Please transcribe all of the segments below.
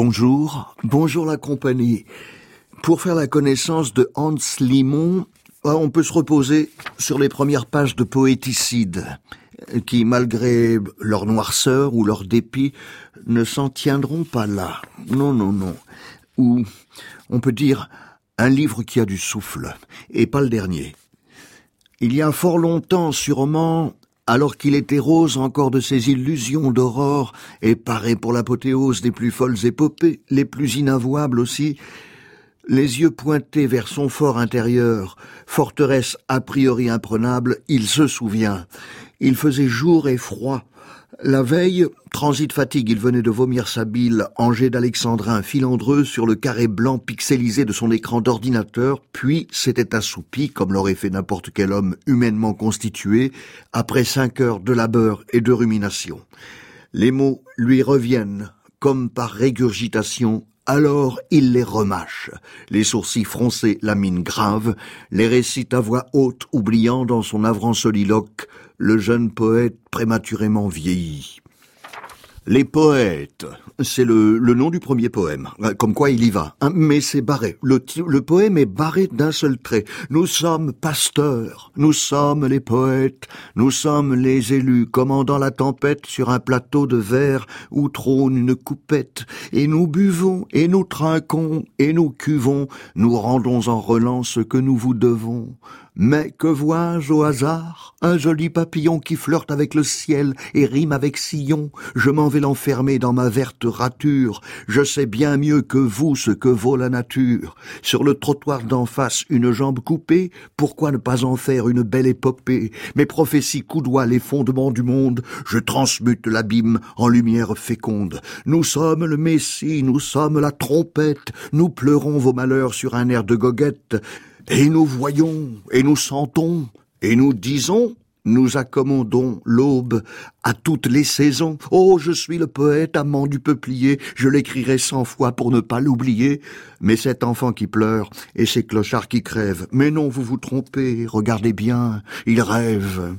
Bonjour, bonjour la compagnie. Pour faire la connaissance de Hans Limon, euh, on peut se reposer sur les premières pages de Poéticide, qui, malgré leur noirceur ou leur dépit, ne s'en tiendront pas là. Non, non, non. Ou, on peut dire, un livre qui a du souffle, et pas le dernier. Il y a fort longtemps, sûrement, alors qu'il était rose encore de ses illusions d'aurore, et paré pour l'apothéose des plus folles épopées, les plus inavouables aussi, les yeux pointés vers son fort intérieur, forteresse a priori imprenable, il se souvient. Il faisait jour et froid, la veille, transit fatigue, il venait de vomir sa bile, Angers d'Alexandrin filandreux sur le carré blanc pixelisé de son écran d'ordinateur, puis s'était assoupi, comme l'aurait fait n'importe quel homme humainement constitué, après cinq heures de labeur et de rumination. Les mots lui reviennent, comme par régurgitation, alors il les remâche, les sourcils froncés, la mine grave, les récite à voix haute, oubliant dans son avrant soliloque le jeune poète prématurément vieilli. Les poètes, c'est le, nom du premier poème, comme quoi il y va. Hein, mais c'est barré. Le, le poème est barré d'un seul trait. Nous sommes pasteurs, nous sommes les poètes, nous sommes les élus, commandant la tempête sur un plateau de verre où trône une coupette. Et nous buvons, et nous trinquons, et nous cuvons, nous rendons en relance ce que nous vous devons. Mais que vois-je au hasard? Un joli papillon qui flirte avec le ciel et rime avec sillon. Je m'en vais l'enfermer dans ma verte rature. Je sais bien mieux que vous ce que vaut la nature. Sur le trottoir d'en face, une jambe coupée, pourquoi ne pas en faire une belle épopée? Mes prophéties coudoient les fondements du monde. Je transmute l'abîme en lumière féconde. Nous sommes le Messie, nous sommes la trompette. Nous pleurons vos malheurs sur un air de goguette. Et nous voyons, et nous sentons, et nous disons, nous accommodons l'aube à toutes les saisons. Oh, je suis le poète amant du peuplier, je l'écrirai cent fois pour ne pas l'oublier. Mais cet enfant qui pleure, et ces clochards qui crèvent, mais non, vous vous trompez, regardez bien, il rêve.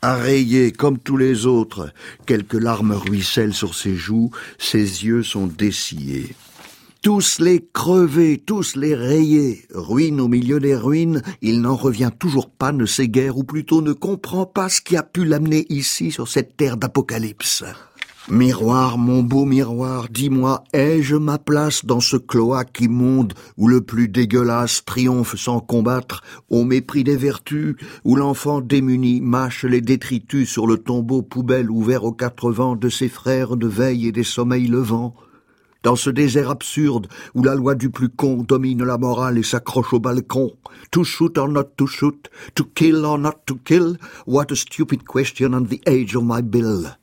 Arrayé comme tous les autres, quelques larmes ruissellent sur ses joues, ses yeux sont dessillés. Tous les crevés, tous les rayés, ruine au milieu des ruines, il n'en revient toujours pas, ne sait guère, ou plutôt ne comprend pas ce qui a pu l'amener ici, sur cette terre d'apocalypse. Miroir, mon beau miroir, dis-moi, ai-je ma place dans ce cloaque immonde où le plus dégueulasse triomphe sans combattre, au mépris des vertus, où l'enfant démuni mâche les détritus sur le tombeau poubelle ouvert aux quatre vents de ses frères de veille et des sommeils levants? Dans ce désert absurde où la loi du plus con domine la morale et s'accroche au balcon. To shoot or not to shoot, to kill or not to kill, what a stupid question on the age of my bill.